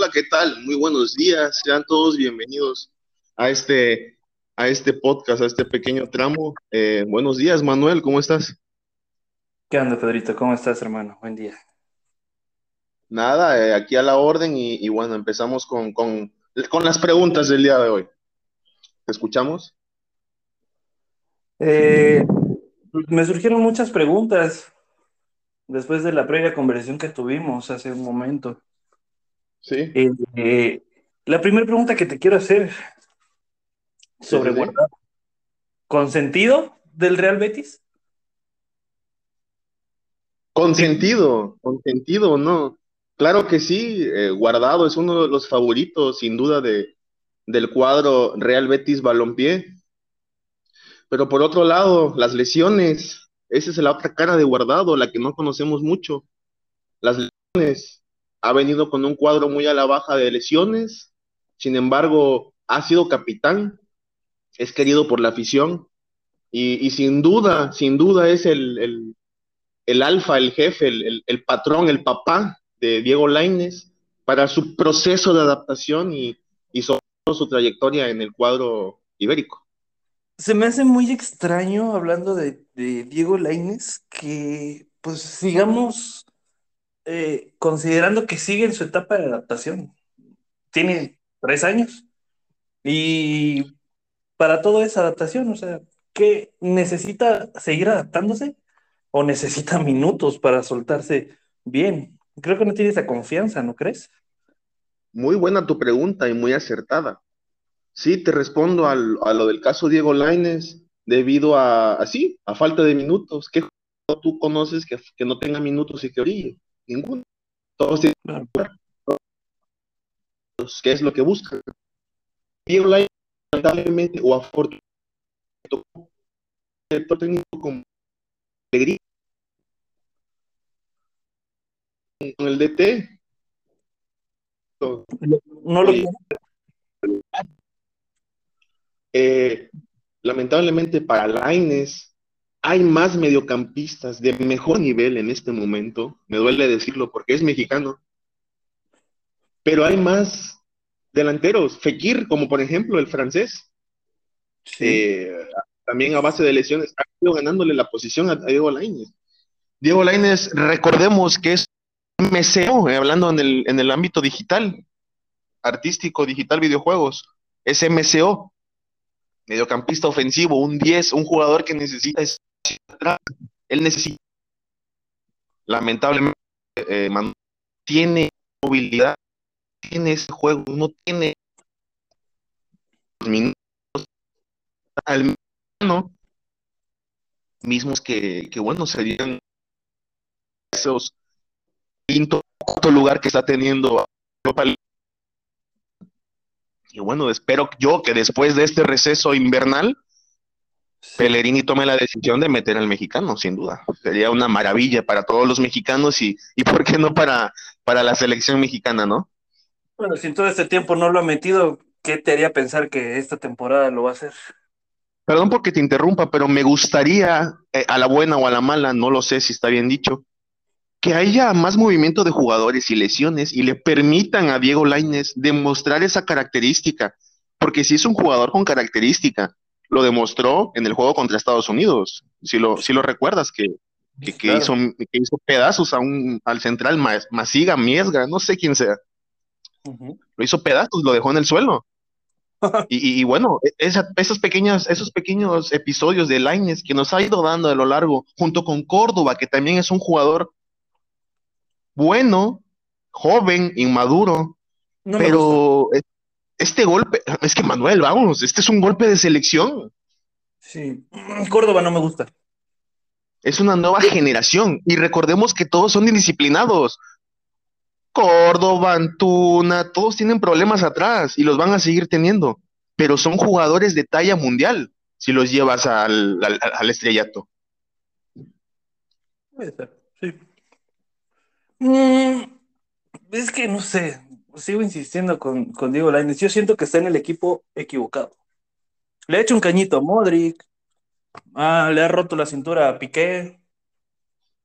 Hola, ¿qué tal? Muy buenos días. Sean todos bienvenidos a este, a este podcast, a este pequeño tramo. Eh, buenos días, Manuel, ¿cómo estás? ¿Qué onda, Pedrito? ¿Cómo estás, hermano? Buen día. Nada, eh, aquí a la orden y, bueno, empezamos con, con, con, las preguntas del día de hoy. ¿Te escuchamos? Eh, me surgieron muchas preguntas después de la previa conversación que tuvimos hace un momento. Sí. Eh, la primera pregunta que te quiero hacer sobre sí, ¿Consentido del Real Betis? Consentido, consentido, no. Claro que sí, eh, Guardado es uno de los favoritos, sin duda, de, del cuadro Real Betis Balompié. Pero por otro lado, las lesiones, esa es la otra cara de Guardado, la que no conocemos mucho. Las lesiones, ha venido con un cuadro muy a la baja de lesiones, sin embargo, ha sido capitán, es querido por la afición y, sin duda, sin duda es el, el, el alfa, el jefe, el, el, patrón, el papá de Diego Laines para su proceso de adaptación y, y su trayectoria en el cuadro ibérico. Se me hace muy extraño hablando de, de Diego Laines que, pues, sigamos eh, considerando que sigue en su etapa de adaptación. Tiene tres años y para todo es adaptación, o sea, ¿qué necesita seguir adaptándose o necesita minutos para soltarse bien? Creo que no tiene esa confianza, ¿no crees? Muy buena tu pregunta y muy acertada. Sí, te respondo al, a lo del caso Diego Laines debido a, así, a falta de minutos. ¿Qué tú conoces que, que no tenga minutos y que orille? Ninguno. Todos tienen. ¿Qué es lo que buscan? Diego Laines, lamentablemente o afortunadamente, técnico con alegría con el DT. No lo eh, lamentablemente para Laines hay más mediocampistas de mejor nivel en este momento, me duele decirlo porque es mexicano, pero hay más delanteros, Fekir, como por ejemplo el francés, sí. eh, también a base de lesiones, ha ido ganándole la posición a Diego Laines. Diego Laines, recordemos que es MCO, eh, hablando en el, en el ámbito digital, artístico, digital, videojuegos, es MCO, mediocampista ofensivo, un 10, un jugador que necesita atrás, él necesita, lamentablemente, eh, tiene movilidad, tiene ese juego, no tiene minutos al menos mismos que, que bueno, serían esos quinto lugar que está teniendo y bueno, espero yo que después de este receso invernal, sí. Pellerini tome la decisión de meter al mexicano, sin duda. Sería una maravilla para todos los mexicanos y, y ¿por qué no para, para la selección mexicana, no? Bueno, si en todo este tiempo no lo ha metido, ¿qué te haría pensar que esta temporada lo va a hacer? Perdón porque te interrumpa, pero me gustaría, eh, a la buena o a la mala, no lo sé si está bien dicho, que haya más movimiento de jugadores y lesiones y le permitan a Diego Laines demostrar esa característica, porque si es un jugador con característica, lo demostró en el juego contra Estados Unidos, si lo, si lo recuerdas, que, que, que hizo, que hizo pedazos a un, al central Masiga, Miesga, no sé quién sea. Uh -huh. Lo hizo pedazos, lo dejó en el suelo. y, y, bueno, esa, esos, pequeños, esos pequeños episodios de Laines que nos ha ido dando a lo largo, junto con Córdoba, que también es un jugador bueno, joven, inmaduro, no pero este golpe, es que Manuel, vamos, este es un golpe de selección. Sí, Córdoba no me gusta. Es una nueva generación y recordemos que todos son indisciplinados. Córdoba, Antuna, todos tienen problemas atrás y los van a seguir teniendo, pero son jugadores de talla mundial si los llevas al, al, al estrellato. Puede ser, sí. Mm, es que no sé, sigo insistiendo con, con Diego Lainez. Yo siento que está en el equipo equivocado. Le ha hecho un cañito a Modric, ah, le ha roto la cintura a Piqué.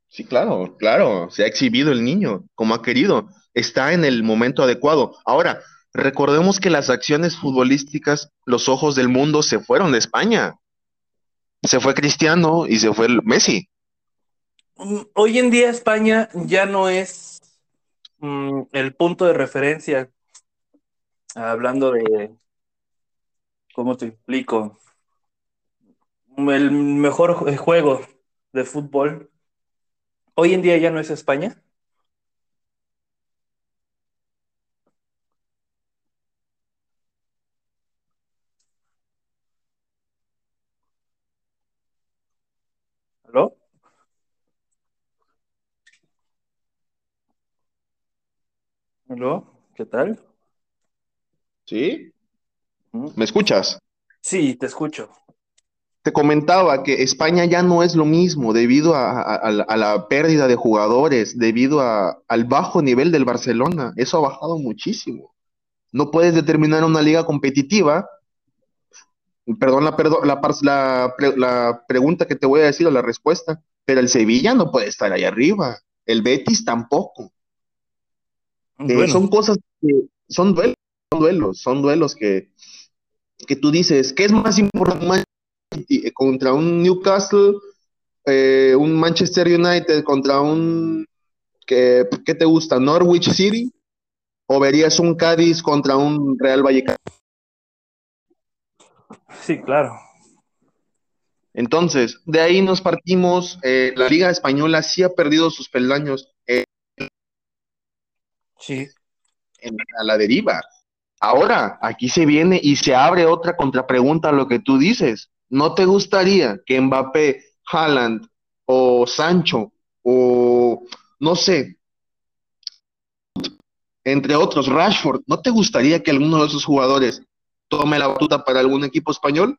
Sí, claro, claro, se ha exhibido el niño como ha querido, está en el momento adecuado. Ahora, recordemos que las acciones futbolísticas, los ojos del mundo se fueron de España. Se fue Cristiano y se fue el Messi. Mm, Hoy en día España ya no es mm, el punto de referencia, hablando de, ¿cómo te explico? El mejor ju- juego de fútbol. Hoy en día ya no es España. ¿Aló? ¿Qué tal? ¿Sí? ¿Me escuchas? Sí, te escucho. Te comentaba que España ya no es lo mismo debido a, a- a la, pérdida de jugadores, debido a- al bajo nivel del Barcelona. Eso ha bajado muchísimo. No puedes determinar una liga competitiva. Perdón la, perdo- la, la la pregunta que te voy a decir o la respuesta, pero el Sevilla no puede estar ahí arriba. El Betis tampoco. Eh, Bueno, son cosas que son duelos, son duelos, son duelos que, que tú dices, ¿qué es más importante eh, contra un Newcastle, eh, un Manchester United contra un, que, ¿qué te gusta? Norwich City? ¿O verías un Cádiz contra un Real Vallecano? sí, claro. Entonces, de ahí nos partimos, eh, la Liga Española sí ha perdido sus peldaños eh, Sí. en- a la deriva. Ahora, aquí se viene y se abre otra contrapregunta a lo que tú dices. ¿No te gustaría que Mbappé, Haaland o Sancho o no sé, entre otros, Rashford, ¿no te gustaría que alguno de esos jugadores tome la batuta para algún equipo español?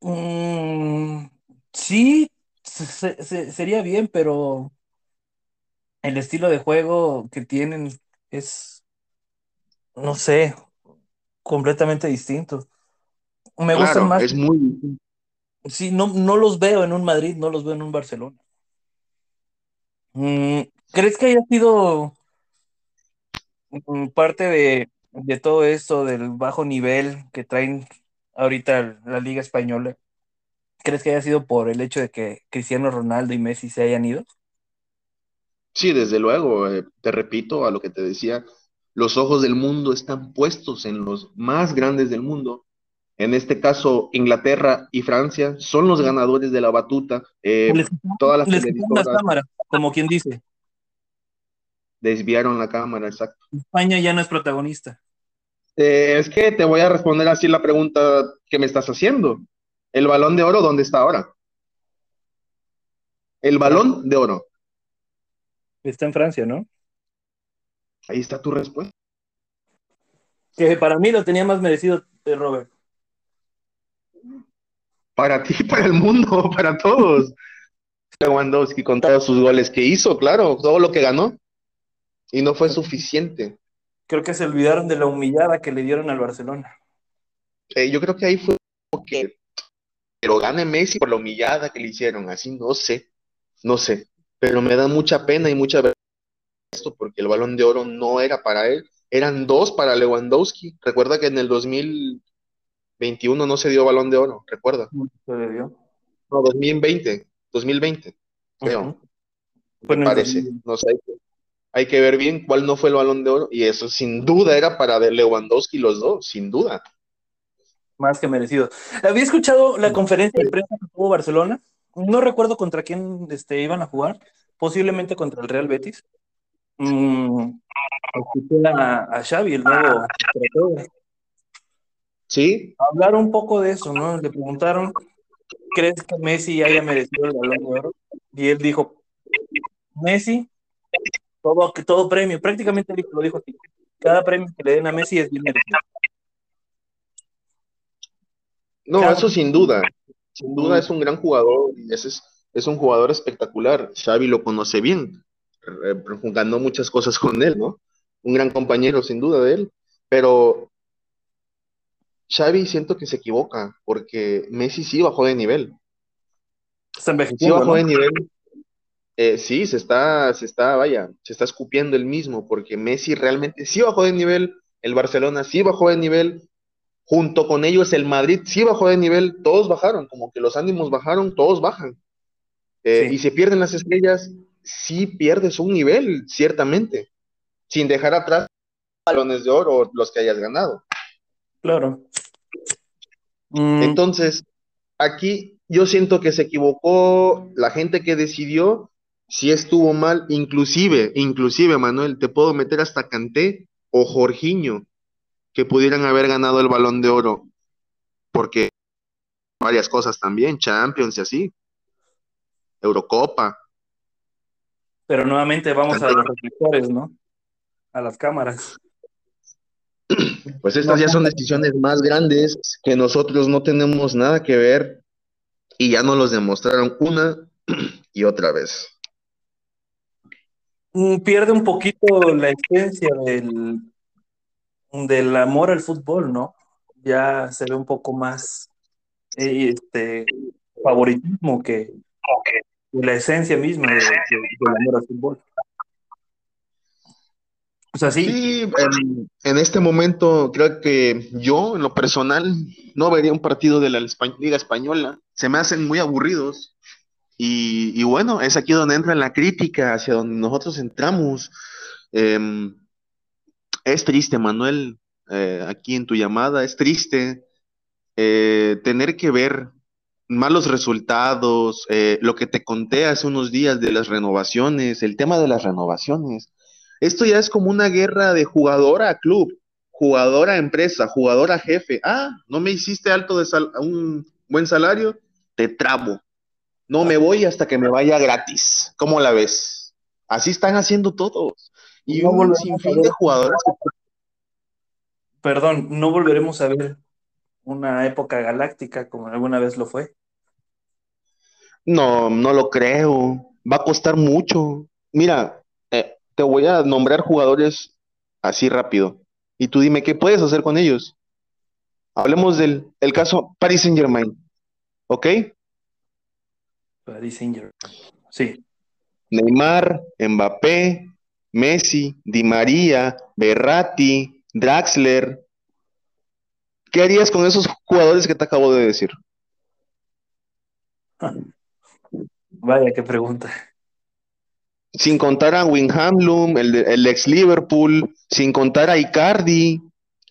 Mm, sí, se- se- sería bien, pero el estilo de juego que tienen es, no sé, completamente distinto. Me gustan más, es muy sí, no, no los veo en un Madrid, no los veo en un Barcelona. Mm, ¿crees que haya sido mm, parte de, de todo esto, del bajo nivel que traen ahorita la Liga Española? ¿Crees que haya sido por el hecho de que Cristiano Ronaldo y Messi se hayan ido? Sí, desde luego, eh, te repito a lo que te decía, los ojos del mundo están puestos en los más grandes del mundo. En este caso, Inglaterra y Francia son los ganadores de la batuta. Eh, Les, todas las les televisoras cámaras, como quien dice. desviaron la cámara, exacto. España ya no es protagonista. Eh, es que te voy a responder así la pregunta que me estás haciendo. ¿El balón de oro dónde está ahora? El balón de oro. Está en Francia, ¿no? Ahí está tu respuesta. Que para mí lo tenía más merecido eh, Robert. Para ti, para el mundo, para todos. Lewandowski con todos sus goles que hizo, claro, todo lo que ganó. Y no fue suficiente. Creo que se olvidaron de la humillada que le dieron al Barcelona. Eh, yo creo que ahí fue que pero gane Messi por la humillada que le hicieron, así no sé, no sé, pero me da mucha pena y mucha vergüenza esto porque el Balón de Oro no era para él, eran dos para Lewandowski. Recuerda que en el 2021 no se dio Balón de Oro, recuerda. Se le dio. No, 2020, 2020, creo, Ujú. me Fue en el parece. 2020. No sé, hay que, hay que ver bien cuál no fue el Balón de Oro y eso sin duda era para Lewandowski los dos, sin duda. Más que merecido. Había escuchado la conferencia de prensa que tuvo Barcelona. No recuerdo contra quién este, iban a jugar. Posiblemente contra el Real Betis. Mm, a, a Xavi, el nuevo ¿Sí? hablar un poco de eso, ¿no? Le preguntaron, ¿crees que Messi haya merecido el Balón de Oro? Y él dijo, Messi, todo, todo premio, prácticamente lo dijo así, cada premio que le den a Messi es bien merecido. No, Cada- eso sin duda. Sin duda es un gran jugador y ese es, es un jugador espectacular. Xavi lo conoce bien. Eh, Ganó muchas cosas con él, ¿no? Un gran compañero, sin duda, de él. Pero Xavi siento que se equivoca porque Messi sí bajó de nivel. Está Sí envejeciendo, bajó ¿no? de nivel. Eh, sí, se está, se está, vaya, se está escupiendo el mismo, porque Messi realmente sí bajó de nivel, el Barcelona sí bajó de nivel, junto con ellos el Madrid sí bajó de nivel, todos bajaron, como que los ánimos bajaron, todos bajan. Eh, Sí. Y se pierden las estrellas, sí pierdes un nivel, ciertamente, sin dejar atrás balones de oro o los que hayas ganado. Claro. Mm, Entonces, aquí yo siento que se equivocó la gente que decidió, si estuvo mal, inclusive, inclusive, Manuel, te puedo meter hasta Kanté o Jorginho, que pudieran haber ganado el Balón de Oro, porque varias cosas también, Champions y así, Eurocopa. pero nuevamente vamos a los reflectores, ¿no? A las cámaras. Pues estas ya son decisiones más grandes que nosotros no tenemos nada que ver y ya nos los demostraron una y otra vez. Mm, Pierde un poquito la esencia del, del amor al fútbol, ¿no? Ya se ve un poco más eh, este favoritismo que, la esencia misma de- de- del amor al fútbol. O sea, sí, Sí, en, en este momento creo que yo, en lo personal, no vería un partido de la Espa- Liga Española. Se me hacen muy aburridos. Y, y bueno, es aquí donde entra la crítica, hacia donde nosotros entramos. Em, es triste, Manuel, eh, aquí en tu llamada, es triste eh, tener que ver malos resultados, eh, lo que te conté hace unos días de las renovaciones, el tema de las renovaciones. Esto ya es como una guerra de jugador a club, jugador a empresa, jugador a jefe. Ah, no me hiciste alto de sal- un buen salario, te trabo. No me voy hasta que me vaya gratis. ¿Cómo la ves? Así están haciendo todos. Y No un sinfín de jugadores perdón, no volveremos a ver una época galáctica como alguna vez lo fue. No, no lo creo. Va a costar mucho. Mira, eh, te voy a nombrar jugadores así rápido. Y tú dime qué puedes hacer con ellos. Hablemos del el caso Paris Saint-Germain. ¿Ok? Paris Saint-Germain. Sí, Neymar, Mbappé, Messi, Di María, Berratti, Draxler. ¿Qué harías con esos jugadores que te acabo de decir? vaya qué pregunta. Sin contar a Wijnaldum, el, el ex Liverpool, sin contar a Icardi.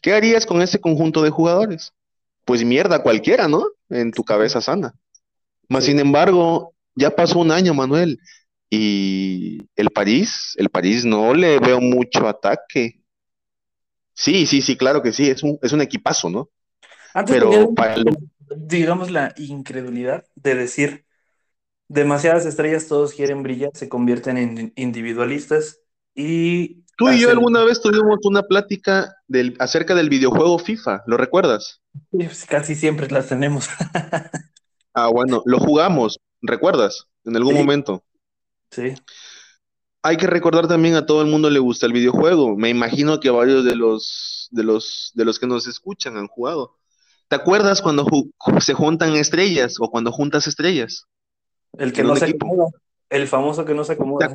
¿Qué harías con ese conjunto de jugadores? Pues mierda cualquiera, ¿no? En tu cabeza sana. Mas sin embargo, ya pasó un año, Manuel, y el París, el París no le veo mucho ataque. Sí, sí, sí, claro que sí, es un, es un equipazo, ¿no? Antes Pero tenía, para el- digamos, la incredulidad de decir demasiadas estrellas, todos quieren brillar, se convierten en individualistas y tú y yo alguna vez tuvimos una plática del, acerca del videojuego FIFA, ¿lo recuerdas? pues, casi siempre las tenemos. Ah, bueno, lo jugamos, ¿recuerdas? En algún Sí. momento. Sí, Hay que recordar también a todo el mundo le gusta el videojuego. Me imagino que varios de los de los de los que nos escuchan han jugado. ¿Te acuerdas cuando ju- se juntan estrellas o cuando juntas estrellas? el que no se equipo. acomoda, el famoso que no se acomoda.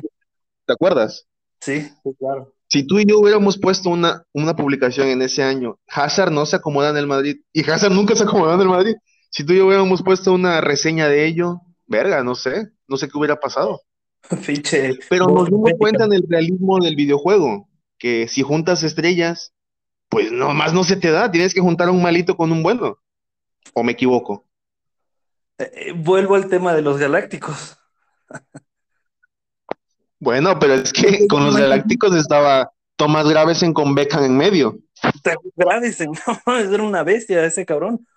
¿Te acuerdas? Sí, sí, claro. Si tú y yo hubiéramos puesto una, una publicación en ese año, Hazard no se acomoda en el Madrid y Hazard nunca se acomodó en el Madrid. Si tú y yo hubiéramos puesto una reseña de ello, verga, no sé, no sé qué hubiera pasado. Pero nos dimos cuenta en el realismo del videojuego, que si juntas estrellas, pues nomás no se te da, tienes que juntar un malito con un bueno. ¿O me equivoco? Eh, eh, vuelvo al tema de los galácticos. Bueno, pero es que con los Galácticos estaba Tomás Gravesen con Beckham en medio. Te agradecen, no, era una bestia ese cabrón.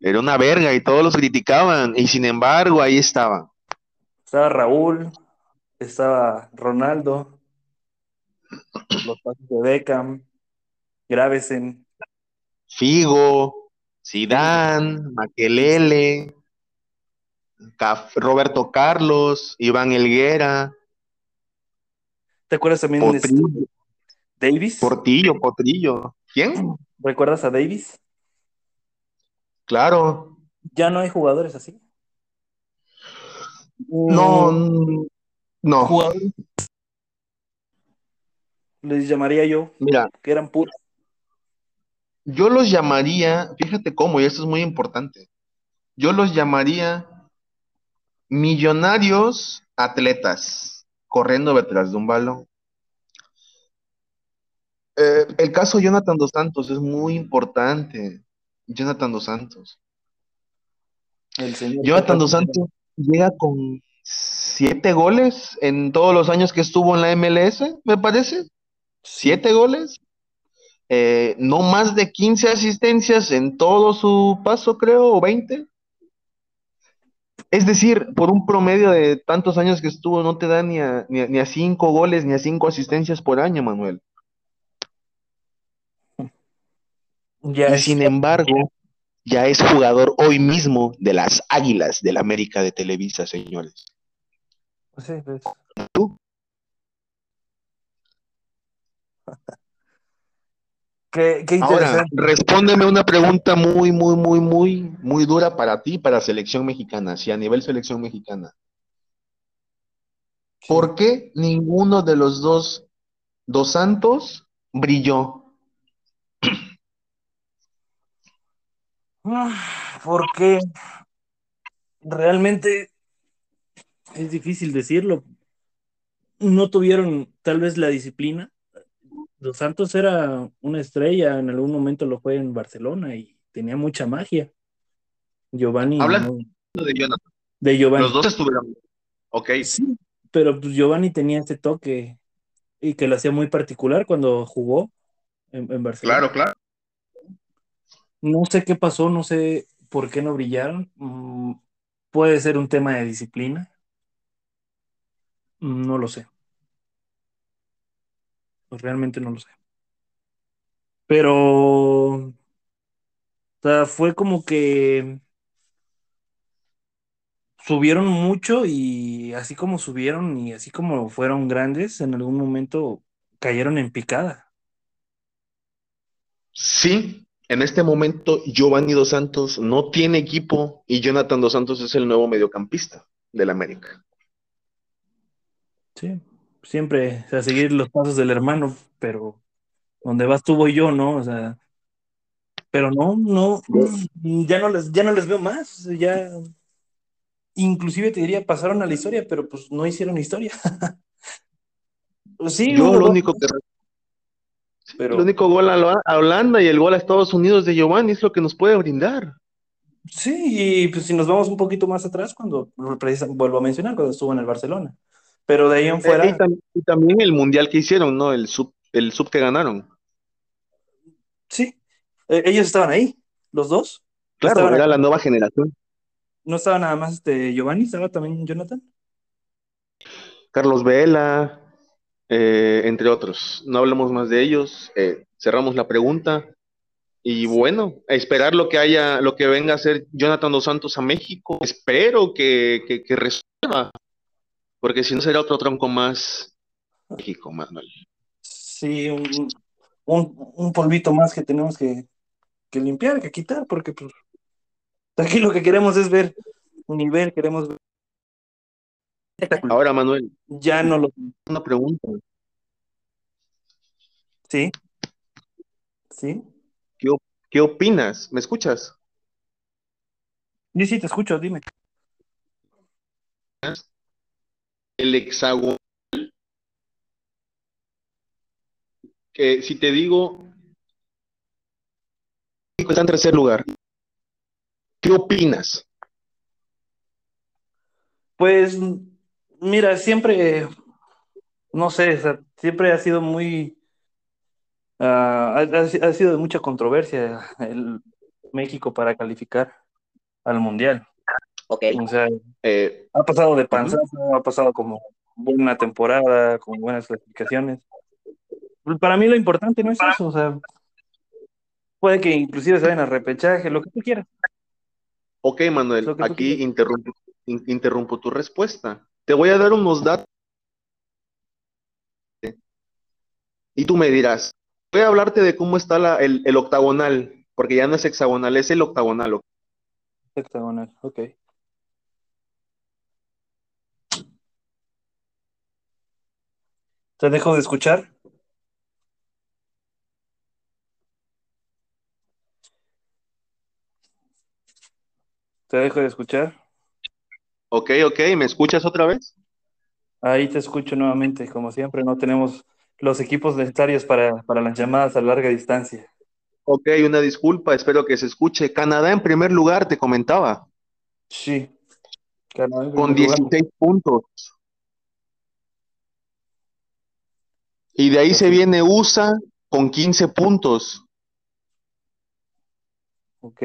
Era una verga y todos los criticaban y sin embargo ahí estaban. Estaba Raúl, estaba Ronaldo, los pasos de Beckham, Gravesen, Figo, Zidane, Makelele, Caf- Roberto Carlos, Iván Helguera, ¿Te acuerdas también de este, Davis? Portillo, Potrillo. ¿Quién? ¿Recuerdas a Davis? Claro. Ya no hay jugadores así. No, No, jugadores les llamaría yo, mira, que eran puros. yo los llamaría, fíjate cómo, y esto es muy importante, yo los llamaría millonarios atletas corriendo detrás de un balón. Eh, el caso de Jonathan Dos Santos es muy importante. Jonathan Dos Santos. El señor Jonathan Dos Santos llega con siete goles en todos los años que estuvo en la MLS, me parece. Siete goles. Eh, no más de 15 asistencias en todo su paso, creo, o 20. Es decir, por un promedio de tantos años que estuvo, no te da ni a, ni a, ni a cinco goles ni a cinco asistencias por año, Manuel. Ya Y sin embargo, ya es jugador hoy mismo de las Águilas del América de Televisa, señores. Sí, pues. ¿Tú? Qué, qué Ahora, respóndeme una pregunta muy, muy, muy, muy, muy dura para ti, para selección mexicana, si a nivel selección mexicana. ¿Por qué ninguno de los dos, dos Santos brilló? Porque realmente es difícil decirlo. No tuvieron tal vez la disciplina. Los Santos era una estrella, en algún momento lo fue en Barcelona y tenía mucha magia. Giovanni, no- De Jonathan. de Giovanni. Los dos estuvieron. Ok, Sí, pero pues Giovanni tenía este toque y que lo hacía muy particular cuando jugó en, en Barcelona. claro, claro. No sé qué pasó, no sé por qué no brillaron. Mm, puede ser un tema de disciplina. Mm, No lo sé. Pues realmente no lo sé. Pero, o sea, fue como que subieron mucho y así como subieron y así como fueron grandes, en algún momento cayeron en picada. Sí, en este momento Giovanni Dos Santos no tiene equipo y Jonathan Dos Santos es el nuevo mediocampista del América. Sí, siempre o sea, seguir los pasos del hermano, pero donde vas tú voy yo, ¿no? O sea, pero no, no, ya no les, ya no les veo más, ya, inclusive te diría, pasaron a la historia, pero pues no hicieron historia. Pues sí, Yo lo único que pero el único gol a, la- a Holanda y el gol a Estados Unidos de Giovanni es lo que nos puede brindar. sí, y pues si nos vamos un poquito más atrás, cuando, vuelvo a mencionar, cuando estuvo en el Barcelona, pero de ahí en Eh, y, fuera, tam- y también el mundial que hicieron, ¿no? El sub, el sub que ganaron. sí, eh, ellos estaban ahí, los dos, Claro, estaban era la nueva generación. no estaba nada más este Giovanni, estaba también Jonathan. Carlos Vela, eh, entre otros. No hablemos más de ellos. eh, cerramos la pregunta. Y bueno, a esperar lo que haya, lo que venga a hacer Jonathan Dos Santos a México. Espero que, que, que resuelva, porque si no será otro tronco más México, Manuel. Sí, un, un, un polvito más que tenemos que, que limpiar, que quitar, porque pues aquí lo que queremos es ver un nivel, queremos ver Ahora, Manuel, Ya no lo una pregunta. sí, sí. ¿Qué, op- qué opinas? ¿Me escuchas? Sí, sí, te escucho, dime. El hexágono. Que si te digo, está en tercer lugar. ¿Qué opinas? Pues mira, siempre, no sé, o sea, siempre ha sido muy, ah, ha, ha- sido de mucha controversia el México para calificar al Mundial. Ok. O sea, Eh, Ha pasado de panzazo, ha pasado como buena temporada, con buenas clasificaciones. Para mí lo importante no es eso, o sea, puede que inclusive se vayan a repechaje, lo que tú quieras. ok, Manuel, aquí interrumpo, in- interrumpo tu respuesta. Te voy a dar unos datos y tú me dirás. Voy a hablarte de cómo está la- el, el octagonal, porque ya no es hexagonal, es el octagonal. Hexagonal, ok. ¿Te dejo de escuchar? ¿Te dejo de escuchar? Ok, ok, ¿me escuchas otra vez? Ahí te escucho nuevamente. Como siempre, no tenemos los equipos necesarios para, para las llamadas a larga distancia. Ok, una disculpa, espero que se escuche. Canadá en primer lugar, te comentaba. Sí. Canadá en con 16 lugar. puntos. Y de ahí se viene USA con 15 puntos. Ok.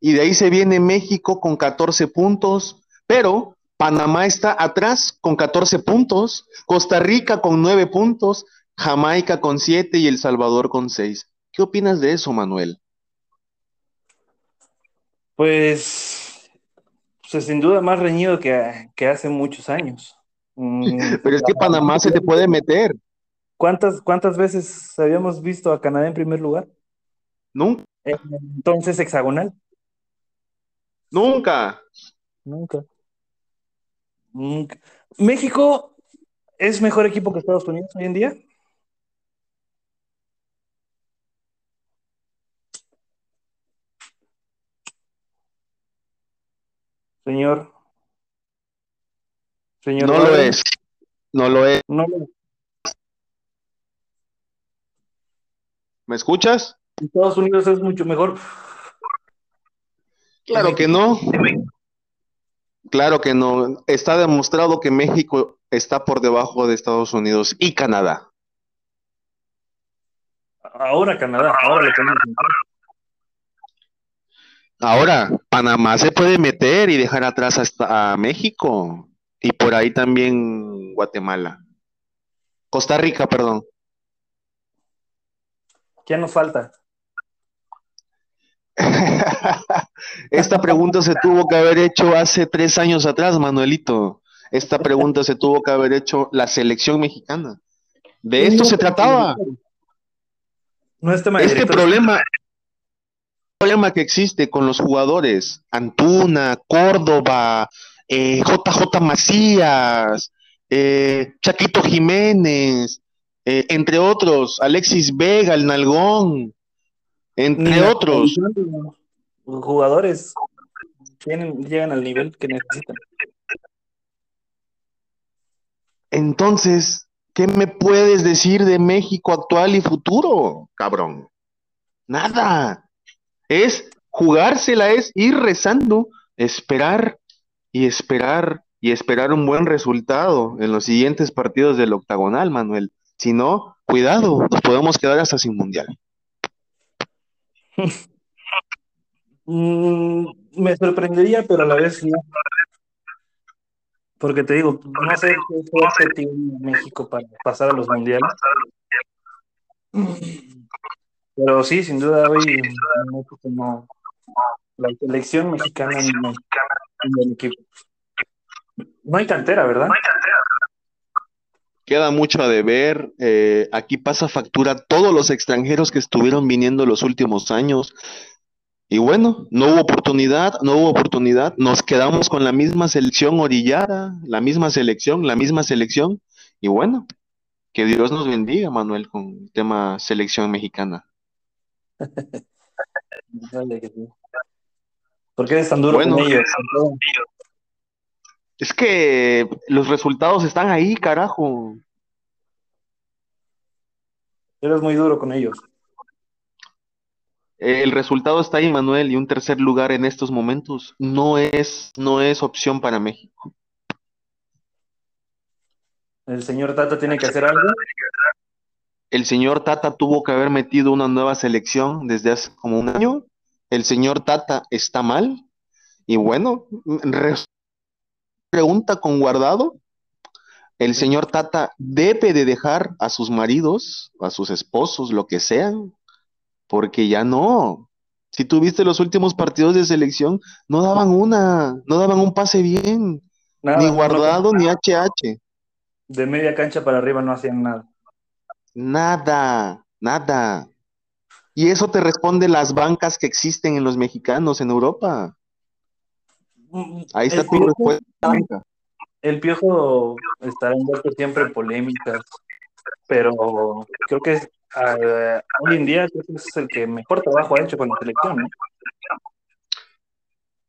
Y de ahí se viene México con 14 puntos, pero Panamá está atrás con 14 puntos, Costa Rica con 9 puntos, Jamaica con 7 y El Salvador con 6. ¿Qué opinas de eso, Manuel? Pues, pues sin duda más reñido que, que hace muchos años. Mm, Pero es que Panamá se te puede meter. ¿Cuántas, ¿Cuántas veces habíamos visto a Canadá en primer lugar? Nunca. Entonces, hexagonal. Nunca. Nunca. Nunca. ¿México es mejor equipo que Estados Unidos hoy en día? Señor. Señor no lo es. No lo es. No lo es. ¿Me escuchas? Estados Unidos es mucho mejor. Claro que no. Claro que no. Está demostrado que México está por debajo de Estados Unidos y Canadá. Ahora Canadá, ahora lo tenemos. Ahora, Panamá se puede meter y dejar atrás hasta a México y por ahí también Guatemala. Costa Rica, perdón. ¿Qué nos falta? Esta pregunta se tuvo que haber hecho hace tres años atrás, Manuelito. Esta pregunta se tuvo que haber hecho la selección mexicana. De esto se trataba. No este problema, problema que existe con los jugadores, Antuna, Córdoba, JJ eh, Macías, eh, Chaquito Jiménez, eh, entre otros, Alexis Vega, el Nalgón, entre otros. Jugadores tienen, llegan al nivel que necesitan. Entonces, ¿qué me puedes decir de México actual y futuro, cabrón? Nada. Es jugársela, es ir rezando, esperar y esperar y esperar un buen resultado en los siguientes partidos del octagonal, Manuel. Si no, cuidado, nos podemos quedar hasta sin mundial. Mm, me sorprendería, pero a la vez no. Porque te digo, no sé qué fuerte tiene México para pasar a los mundiales. Pero sí, sin duda hoy como la selección mexicana en el equipo. No hay cantera, ¿verdad? No queda mucho a deber. Eh, aquí pasa factura todos los extranjeros que estuvieron viniendo los últimos años. Y bueno, no hubo oportunidad, no hubo oportunidad. Nos quedamos con la misma selección orillada, la misma selección, la misma selección. Y bueno, que Dios nos bendiga, Manuel, con el tema selección mexicana. ¿Por qué eres tan duro con ellos? Es que los resultados están ahí, carajo. Eres muy duro con ellos. El resultado está ahí, Manuel, y un tercer lugar en estos momentos no es, no es opción para México. ¿El señor Tata tiene que hacer algo? El señor Tata tuvo que haber metido una nueva selección desde hace como un año. El señor Tata está mal. Y bueno, pregunta con guardado, el señor Tata debe de dejar a sus maridos, a sus esposos, lo que sean, porque ya no. Si tuviste los últimos partidos de selección, no daban una, no daban un pase bien, ni guardado ni HH. De media cancha para arriba no hacían nada. Nada, nada. Y eso te responde las bancas que existen en los mexicanos en Europa. Ahí está tu respuesta. el Piojo estará envuelto siempre en polémicas, pero creo que es, uh, hoy en día es el que mejor trabajo ha hecho con la selección, ¿no?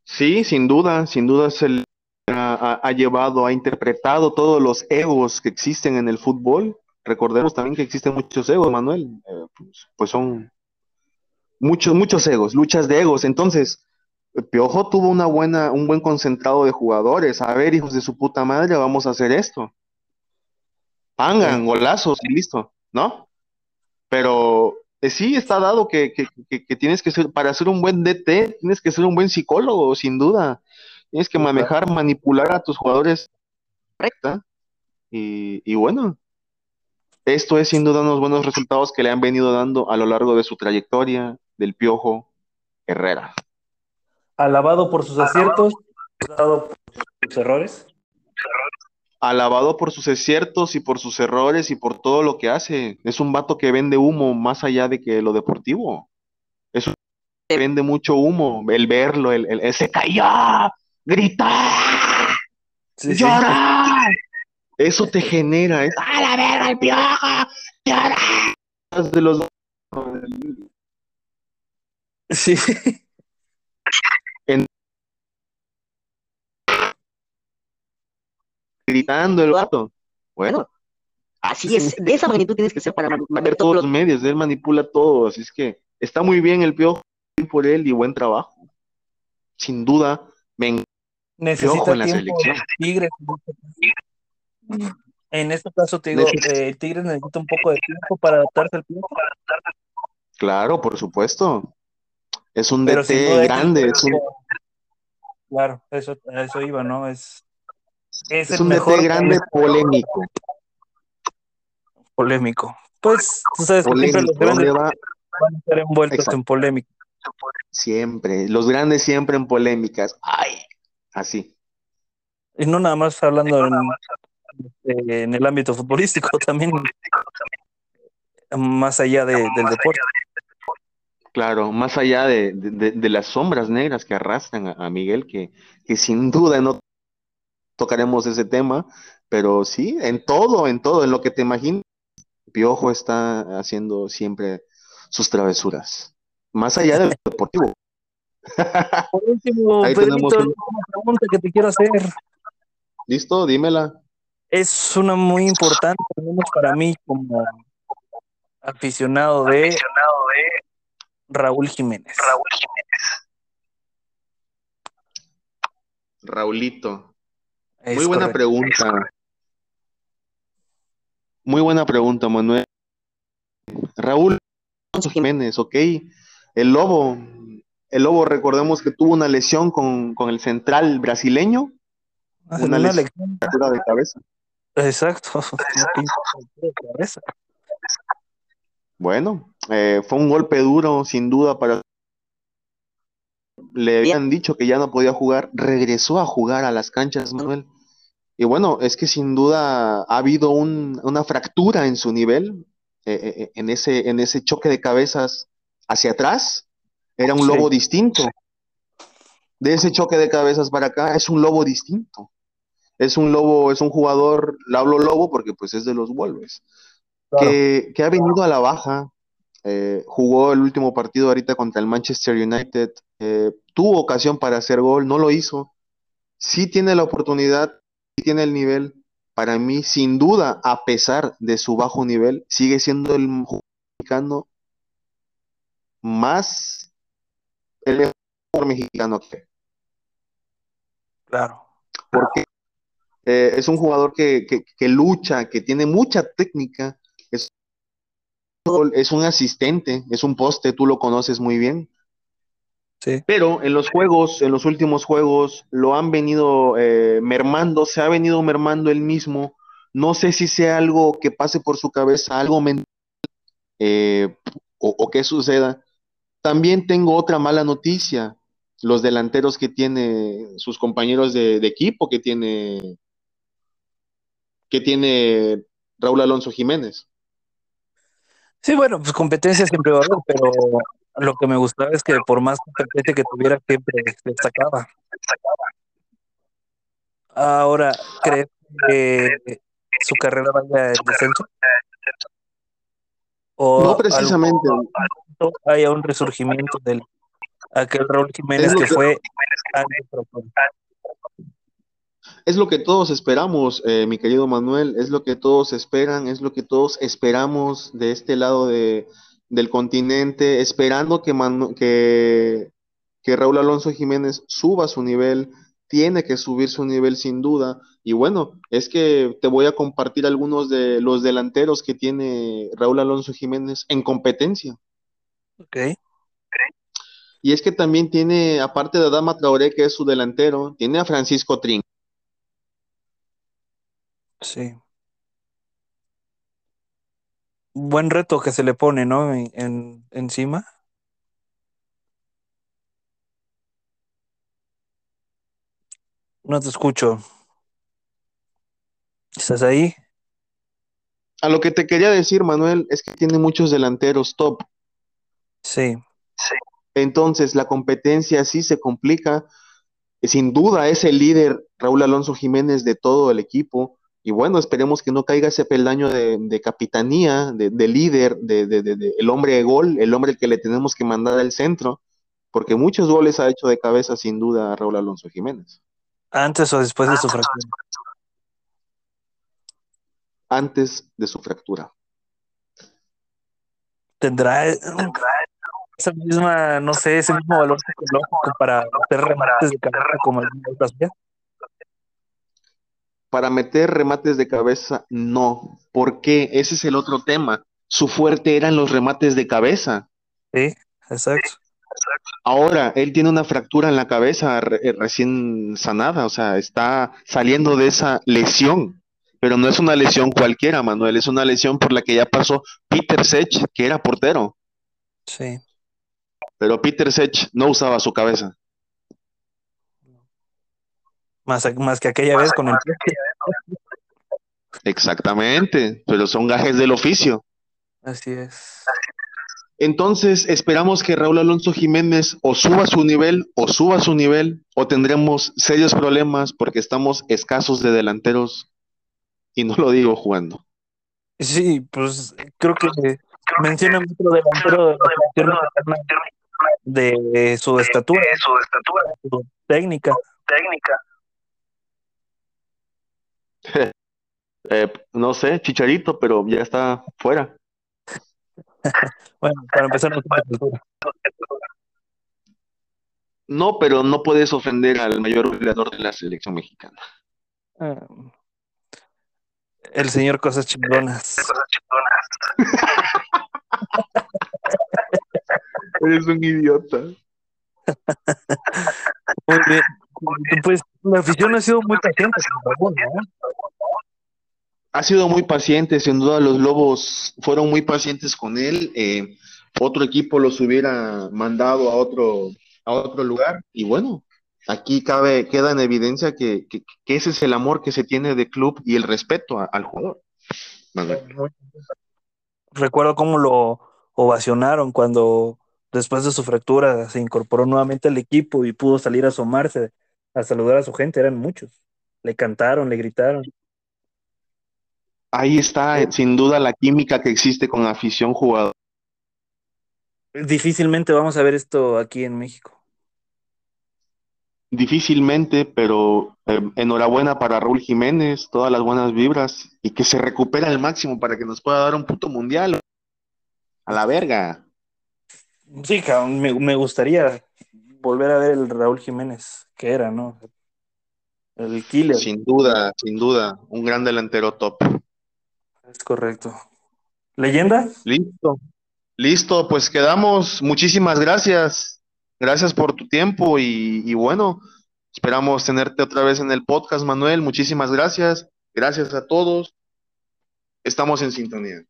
Sí, sin duda, sin duda es el ha, ha, llevado, ha interpretado todos los egos que existen en el fútbol. Recordemos también que existen muchos egos, Manuel. Eh, pues, pues, son muchos, muchos egos, luchas de egos. Entonces, Piojo tuvo una buena, un buen concentrado de jugadores. A ver, hijos de su puta madre, vamos a hacer esto. Pangan, golazos y listo, ¿no? Pero eh, sí está dado que, que, que, que, tienes que ser, para ser un buen DT, tienes que ser un buen psicólogo, sin duda. Tienes que manejar, manipular a tus jugadores correcta. Y, y bueno, esto es sin duda unos buenos resultados que le han venido dando a lo largo de su trayectoria del Piojo Herrera. Alabado por sus aciertos, alabado por sus errores. Alabado por sus aciertos y por sus errores y por todo lo que hace. Es un vato que vende humo más allá de que lo deportivo. Es un que vende mucho humo. El verlo, el, el, el se cayó, gritar, sí, llorar. Sí. Eso te genera, es a la verga el piojo, llorar. De los Sí. En... Gritando el vato. Bueno, así es, de esa magnitud tienes que ser para ver todos los medios, él manipula todo, así es que está muy bien el piojo por él y buen trabajo. Sin duda, ven necesita en la selección. Tigre. En este caso te digo, eh, Tigre necesita un poco de tiempo para adaptarse al piojo. Claro, por supuesto. Es un Pero DT grande. Es un... Claro, eso, eso iba, ¿no? Es, es, es un mejor DT grande polémico. Polémico. Pues, tú sabes polémico, que siempre los grandes va... van a estar envueltos Exacto. en polémica. Siempre, los grandes siempre en polémicas. Ay, así. Y no nada más hablando en, en el ámbito futbolístico, también más allá de, del deporte. Claro, más allá de, de, de, las sombras negras que arrastran a, a Miguel, que, que, sin duda no tocaremos ese tema, pero sí, en todo, en todo, en lo que te imaginas, Piojo está haciendo siempre sus travesuras, más allá del deportivo. Por último, Ahí Pedrito, tenemos una pregunta que te quiero hacer. ¿Listo? Dímela. Es una muy importante, al menos para mí, como aficionado de, aficionado de Raúl Jiménez. Raúl Jiménez. Raulito. Es Muy buena correcto. pregunta. Muy buena pregunta, Manuel. Raúl Jiménez, ok. El Lobo. El Lobo, recordemos que tuvo una lesión con, con el central brasileño. Ah, una, una lesión de cabeza. Exacto. Bueno, eh, fue un golpe duro, sin duda, para... Le habían dicho que ya no podía jugar, regresó a jugar a las canchas, Manuel. Y bueno, es que sin duda ha habido un, una fractura en su nivel, eh, eh, en, ese, en ese choque de cabezas hacia atrás. Era un sí. lobo distinto. De ese choque de cabezas para acá, es un lobo distinto. Es un lobo, es un jugador, le hablo lobo porque pues es de los Wolves. Claro. Que, que, ha venido a la baja, eh, jugó el último partido ahorita contra el Manchester United, eh, tuvo ocasión para hacer gol, no lo hizo, sí tiene la oportunidad, sí tiene el nivel, para mí, sin duda, a pesar de su bajo nivel, sigue siendo el mexicano más el mejor mexicano que. Claro. Porque eh, es un jugador que, que, que, lucha, que tiene mucha técnica, es, un asistente, es un poste, tú lo conoces muy bien. Sí. Pero en los juegos, en los últimos juegos, lo han venido eh, mermando, se ha venido mermando él mismo. No sé si sea algo que pase por su cabeza, algo mental, eh, o, o que suceda. También tengo otra mala noticia. Los delanteros que tiene sus compañeros de, de equipo, que tiene, que tiene Raúl Alonso Jiménez. Sí, bueno, pues competencia siempre va a haber, pero lo que me gustaba es que por más competencia que tuviera, siempre destacaba. Ahora, ¿crees que su carrera vaya en descenso? ¿O No precisamente. haya un resurgimiento del aquel Raúl Jiménez Es que que- fue Es lo que todos esperamos, eh, mi querido Manuel, es lo que todos esperan, es lo que todos esperamos de este lado de, del continente, esperando que, Manu- que, que Raúl Alonso Jiménez suba su nivel, tiene que subir su nivel sin duda. Y bueno, es que te voy a compartir algunos de los delanteros que tiene Raúl Alonso Jiménez en competencia. Ok, Y es que también tiene, aparte de Adama Traoré, que es su delantero, tiene a Francisco Trin. Sí. Buen reto que se le pone, ¿no? En, en- encima. No te escucho. ¿Estás ahí? A lo que te quería decir, Manuel, es que tiene muchos delanteros top. Sí. Entonces, la competencia sí se complica. Sin duda es el líder Raúl Alonso Jiménez de todo el equipo. Y bueno, esperemos que no caiga ese peldaño de, de capitanía, de, de líder, de, de- de- de- el hombre de gol, el hombre que le tenemos que mandar al centro, porque muchos goles ha hecho de cabeza sin duda Raúl Alonso Jiménez. Antes o después de su fractura. Antes de su fractura. ¿Tendrá eh, esa misma, no sé, ese mismo valor psicológico para hacer remates de cabeza como el otras veces? Para meter remates de cabeza, no. ¿Por qué? Ese es el otro tema. Su fuerte eran los remates de cabeza. Sí, exacto. Ahora, él tiene una fractura en la cabeza re- eh, recién sanada, o sea, está saliendo de esa lesión, pero no es una lesión cualquiera, Manuel, es una lesión por la que ya pasó Peter Sech, que era portero, Sí. pero Peter Sech no usaba su cabeza. Más, más que aquella vez con el. Exactamente, pero son gajes del oficio. Así es. Entonces, esperamos que Raúl Alonso Jiménez o suba su nivel o suba su nivel o tendremos serios problemas porque estamos escasos de delanteros y no lo digo jugando. Sí, pues creo que menciona otro delantero de la selección mexicana de su estatura, su técnica. Eh, no sé, Chicharito, pero ya está fuera. Bueno, para empezar, no. No, pero no puedes ofender al mayor goleador de la selección mexicana. Ah, El señor Cosas Chingonas. Eres un idiota. Muy bien. Pues la afición ha sido muy paciente. Ha sido muy paciente, sin duda los Lobos fueron muy pacientes con él. eh, otro equipo los hubiera mandado a otro, a otro lugar. Y bueno, aquí cabe, queda en evidencia que, que- que ese es el amor que se tiene de club y el respeto a- al jugador. Manuel. Recuerdo cómo lo ovacionaron cuando después de su fractura se incorporó nuevamente al equipo y pudo salir a asomarse a saludar a su gente. Eran muchos. Le cantaron, le gritaron. Ahí está, sin duda, la química que existe con afición jugador. Difícilmente vamos a ver esto aquí en México. Difícilmente, pero eh, enhorabuena para Raúl Jiménez, todas las buenas vibras y que se recupere al máximo para que nos pueda dar un puto mundial. A la verga. Sí, cabrón, me, me gustaría volver a ver el Raúl Jiménez, que era, ¿no? El killer. Sin duda, sin duda, un gran delantero top. Es correcto. ¿Leyenda? Listo. Listo, pues quedamos. Muchísimas gracias. Gracias por tu tiempo y, y bueno, esperamos tenerte otra vez en el podcast, Manuel. Muchísimas gracias. Gracias a todos. Estamos en sintonía.